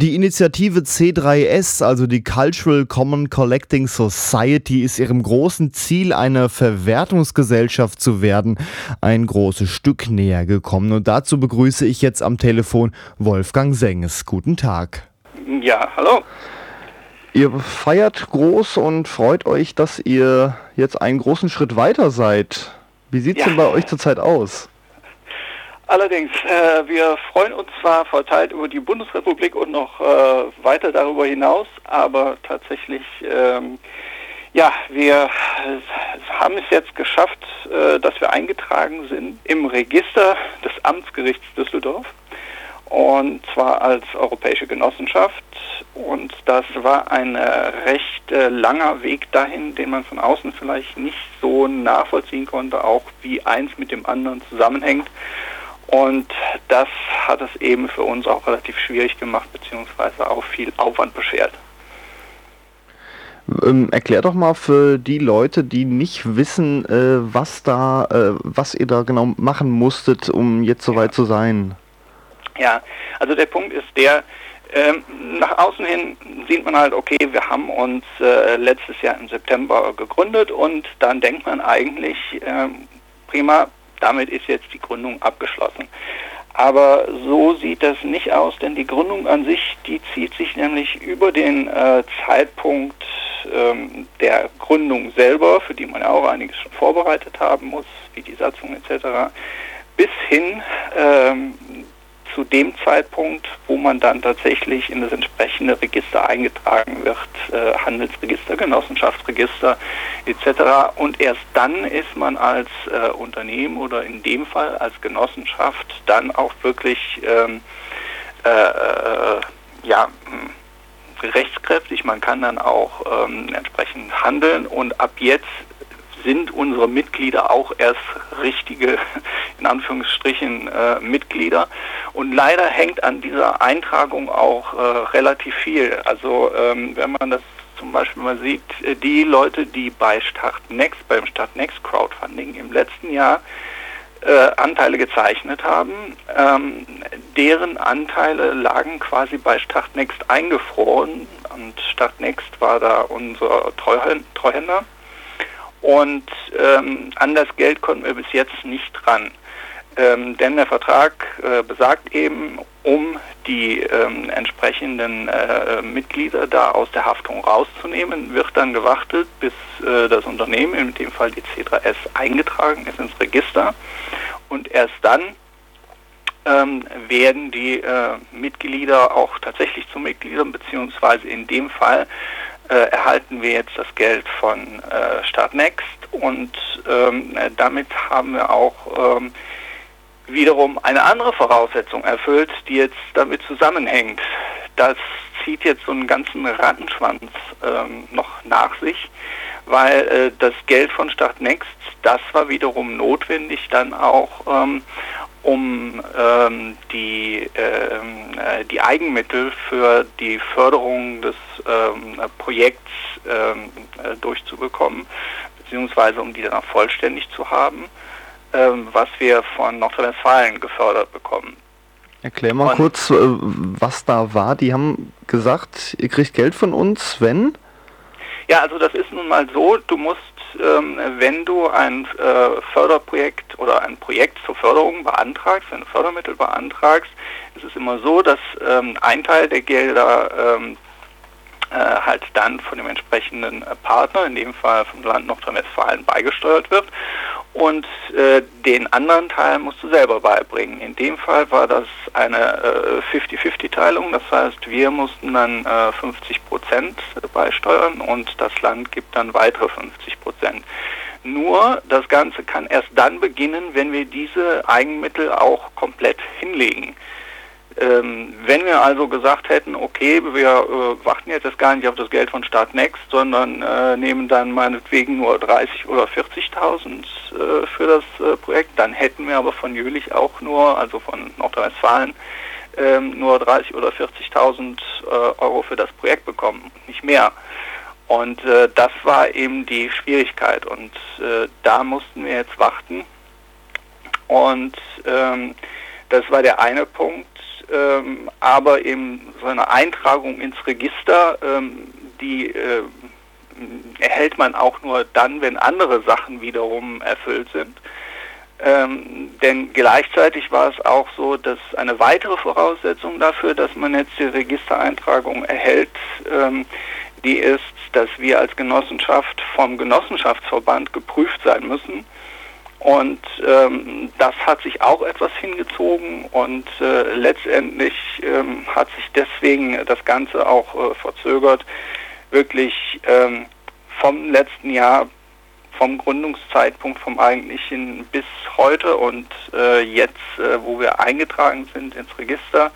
Die Initiative C3S, also die Cultural Common Collecting Society, ist ihrem großen Ziel, eine Verwertungsgesellschaft zu werden, ein großes Stück näher gekommen. Und dazu begrüße ich jetzt am Telefon Wolfgang Senges. Guten Tag. Ja, hallo. Ihr feiert groß und freut euch, dass ihr jetzt einen großen Schritt weiter seid. Wie sieht es ja. denn bei euch zurzeit aus? Allerdings, äh, wir freuen uns zwar verteilt über die Bundesrepublik und noch äh, weiter darüber hinaus, aber tatsächlich, ähm, ja, wir haben es jetzt geschafft, äh, dass wir eingetragen sind im Register des Amtsgerichts Düsseldorf und zwar als europäische Genossenschaft. Und das war ein äh, recht äh, langer Weg dahin, den man von außen vielleicht nicht so nachvollziehen konnte, auch wie eins mit dem anderen zusammenhängt. Und das hat es eben für uns auch relativ schwierig gemacht, beziehungsweise auch viel Aufwand beschert. Ähm, erklär doch mal für die Leute, die nicht wissen, äh, was da, äh, was ihr da genau machen musstet, um jetzt soweit ja. zu sein. Ja, also der Punkt ist der, ähm, nach außen hin sieht man halt, okay, wir haben uns äh, letztes Jahr im September gegründet und dann denkt man eigentlich, ähm, prima, damit ist jetzt die Gründung abgeschlossen. Aber so sieht das nicht aus, denn die Gründung an sich, die zieht sich nämlich über den äh, Zeitpunkt ähm, der Gründung selber, für die man ja auch einiges schon vorbereitet haben muss, wie die Satzung etc., bis hin ähm, zu dem Zeitpunkt, wo man dann tatsächlich in das entsprechende Register eingetragen wird, äh, Handelsregister, Genossenschaftsregister etc. Und erst dann ist man als äh, Unternehmen oder in dem Fall als Genossenschaft dann auch wirklich ähm, äh, äh ja, rechtskräftig. Man kann dann auch ähm, entsprechend handeln und ab jetzt sind unsere Mitglieder auch erst richtige, in Anführungsstrichen, äh, Mitglieder. Und leider hängt an dieser Eintragung auch äh, relativ viel. Also ähm, wenn man das zum Beispiel mal sieht, äh, die Leute, die bei Startnext, beim Startnext Crowdfunding im letzten Jahr äh, Anteile gezeichnet haben, ähm, deren Anteile lagen quasi bei Startnext eingefroren und Startnext war da unser Treuhänder und ähm, an das Geld konnten wir bis jetzt nicht ran. Ähm, denn der Vertrag äh, besagt eben, um die ähm, entsprechenden äh, Mitglieder da aus der Haftung rauszunehmen, wird dann gewartet, bis äh, das Unternehmen, in dem Fall die C3S, eingetragen ist ins Register. Und erst dann ähm, werden die äh, Mitglieder auch tatsächlich zu Mitgliedern, beziehungsweise in dem Fall erhalten wir jetzt das Geld von äh, Startnext und ähm, damit haben wir auch ähm, wiederum eine andere Voraussetzung erfüllt, die jetzt damit zusammenhängt. Das zieht jetzt so einen ganzen Rattenschwanz ähm, noch nach sich, weil äh, das Geld von Startnext, das war wiederum notwendig dann auch, ähm, um ähm, die, ähm, äh, die Eigenmittel für die Förderung des ähm, Projekts ähm, äh, durchzubekommen, beziehungsweise um die dann auch vollständig zu haben, ähm, was wir von Nordrhein-Westfalen gefördert bekommen. Erklär mal Und, kurz, äh, was da war. Die haben gesagt, ihr kriegt Geld von uns, wenn? Ja, also das ist nun mal so, du musst ähm, wenn du ein äh, Förderprojekt oder ein Projekt zur Förderung beantragst, wenn du Fördermittel beantragst, ist es immer so, dass ähm, ein Teil der Gelder ähm, äh, halt dann von dem entsprechenden äh, Partner, in dem Fall vom Land Nordrhein-Westfalen, beigesteuert wird und äh, den anderen Teil musst du selber beibringen. In dem Fall war das eine 50-50-Teilung, das heißt, wir mussten dann 50 Prozent beisteuern und das Land gibt dann weitere 50 Prozent. Nur das Ganze kann erst dann beginnen, wenn wir diese Eigenmittel auch komplett hinlegen. Ähm, wenn wir also gesagt hätten, okay, wir äh, warten jetzt gar nicht auf das Geld von Start Next, sondern äh, nehmen dann meinetwegen nur 30 oder 40.000 äh, für das äh, Projekt, dann hätten wir aber von Jülich auch nur, also von Nordrhein-Westfalen, ähm, nur 30 oder 40.000 äh, Euro für das Projekt bekommen, nicht mehr. Und äh, das war eben die Schwierigkeit und da mussten wir jetzt warten. Und ähm, das war der eine Punkt ähm, aber eben so eine Eintragung ins Register, ähm, die äh, erhält man auch nur dann, wenn andere Sachen wiederum erfüllt sind. Ähm, denn gleichzeitig war es auch so, dass eine weitere Voraussetzung dafür, dass man jetzt die Registereintragung erhält, ähm, die ist, dass wir als Genossenschaft vom Genossenschaftsverband geprüft sein müssen. Und ähm, das hat sich auch etwas hingezogen und äh, letztendlich ähm, hat sich deswegen das Ganze auch äh, verzögert. Wirklich ähm, vom letzten Jahr vom Gründungszeitpunkt, vom eigentlichen bis heute und äh, jetzt, äh, wo wir eingetragen sind ins Register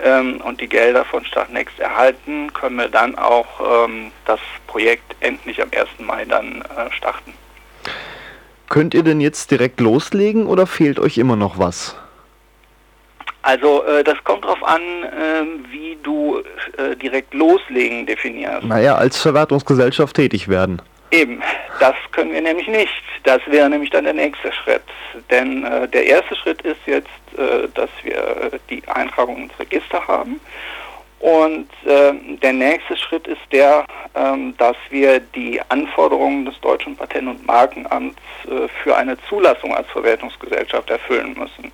ähm, und die Gelder von Startnext erhalten, können wir dann auch ähm, das Projekt endlich am 1. Mai dann äh, starten. Könnt ihr denn jetzt direkt loslegen oder fehlt euch immer noch was? Also äh, das kommt darauf an, äh, wie du äh, direkt loslegen definierst. Naja, als Verwertungsgesellschaft tätig werden. Eben, das können wir nämlich nicht. Das wäre nämlich dann der nächste Schritt. Denn äh, der erste Schritt ist jetzt, äh, dass wir die Eintragung ins Register haben. Und äh, der nächste Schritt ist der, ähm, dass wir die Anforderungen des Deutschen Patent- und Markenamts äh, für eine Zulassung als Verwertungsgesellschaft erfüllen müssen.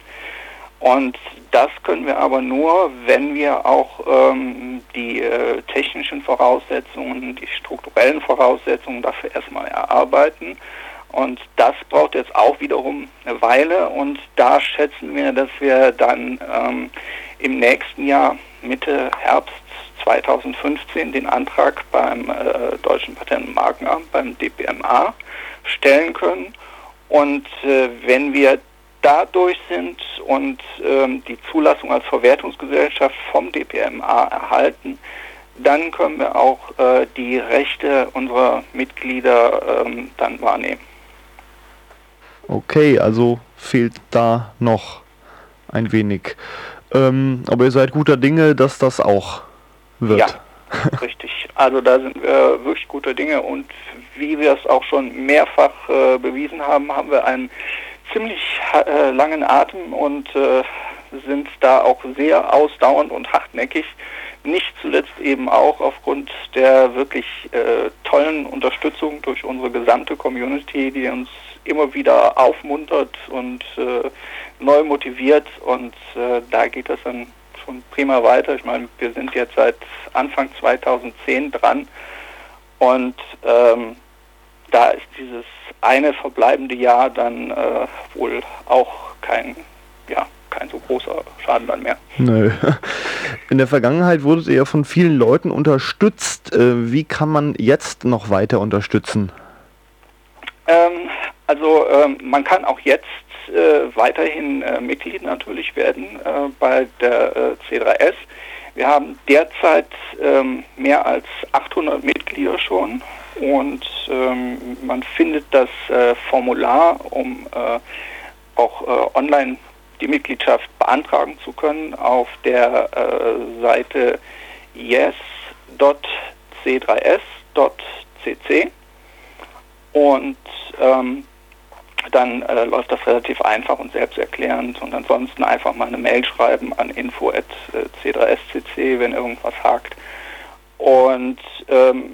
Und das können wir aber nur, wenn wir auch ähm, die äh, technischen Voraussetzungen, die strukturellen Voraussetzungen dafür erstmal erarbeiten. Und das braucht jetzt auch wiederum eine Weile und da schätzen wir, dass wir dann ähm, im nächsten Jahr, Mitte Herbst 2015, den Antrag beim äh, Deutschen Patent- und Markenamt, beim DPMA, stellen können. Und äh, wenn wir da durch sind und ähm, die Zulassung als Verwertungsgesellschaft vom DPMA erhalten, dann können wir auch äh, die Rechte unserer Mitglieder ähm, dann wahrnehmen. Okay, also fehlt da noch ein wenig. Ähm, aber ihr seid guter Dinge, dass das auch wird. Ja, richtig. Also da sind wir wirklich guter Dinge und wie wir es auch schon mehrfach äh, bewiesen haben, haben wir einen ziemlich äh, langen Atem und äh, sind da auch sehr ausdauernd und hartnäckig. Nicht zuletzt eben auch aufgrund der wirklich äh, tollen Unterstützung durch unsere gesamte Community, die uns immer wieder aufmuntert und äh, neu motiviert und äh, da geht das dann schon prima weiter. Ich meine, wir sind jetzt seit Anfang 2010 dran und ähm, da ist dieses eine verbleibende Jahr dann äh, wohl auch kein, ja, kein so großer Schaden dann mehr. Nö. In der Vergangenheit wurdet ihr ja von vielen Leuten unterstützt. Äh, wie kann man jetzt noch weiter unterstützen? Ähm, also ähm, man kann auch jetzt äh, weiterhin äh, Mitglied natürlich werden äh, bei der äh, C3S. Wir haben derzeit ähm, mehr als 800 Mitglieder schon und ähm, man findet das äh, Formular, um äh, auch online die Mitgliedschaft beantragen zu können, auf der Seite yes.c3s.cc und ähm, dann äh, läuft das relativ einfach und selbsterklärend und ansonsten einfach mal eine Mail schreiben an info.c3scc, wenn irgendwas hakt. Und ähm,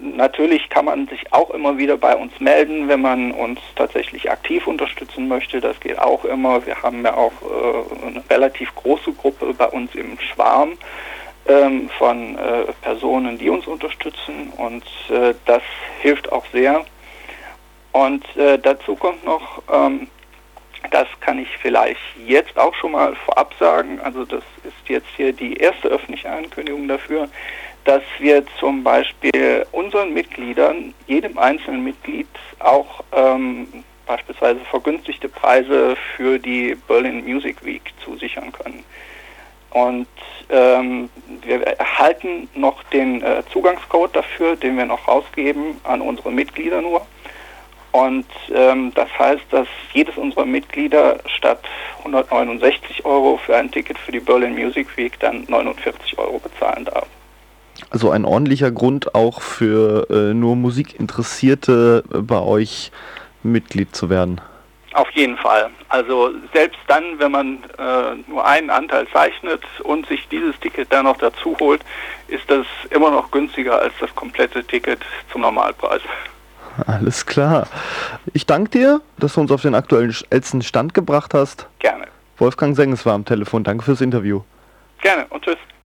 natürlich kann man sich auch immer wieder bei uns melden, wenn man uns tatsächlich aktiv unterstützen möchte. Das geht auch immer. Wir haben ja auch äh, eine relativ große Gruppe bei uns im Schwarm ähm, von äh, Personen, die uns unterstützen und äh, das hilft auch sehr. Und äh, dazu kommt noch, ähm, das kann ich vielleicht jetzt auch schon mal vorab sagen, also das ist jetzt hier die erste öffentliche Ankündigung dafür, dass wir zum Beispiel unseren Mitgliedern, jedem einzelnen Mitglied auch ähm, beispielsweise vergünstigte Preise für die Berlin Music Week zusichern können. Und ähm, wir erhalten noch den äh, Zugangscode dafür, den wir noch rausgeben an unsere Mitglieder nur. Und ähm, das heißt, dass jedes unserer Mitglieder statt 169 Euro für ein Ticket für die Berlin Music Week dann 49 Euro bezahlen darf. Also ein ordentlicher Grund auch für äh, nur Musikinteressierte äh, bei euch Mitglied zu werden. Auf jeden Fall. Also selbst dann, wenn man äh, nur einen Anteil zeichnet und sich dieses Ticket dann noch dazu holt, ist das immer noch günstiger als das komplette Ticket zum Normalpreis. Alles klar. Ich danke dir, dass du uns auf den aktuellen Stand gebracht hast. Gerne. Wolfgang Senges war am Telefon. Danke fürs Interview. Gerne. Und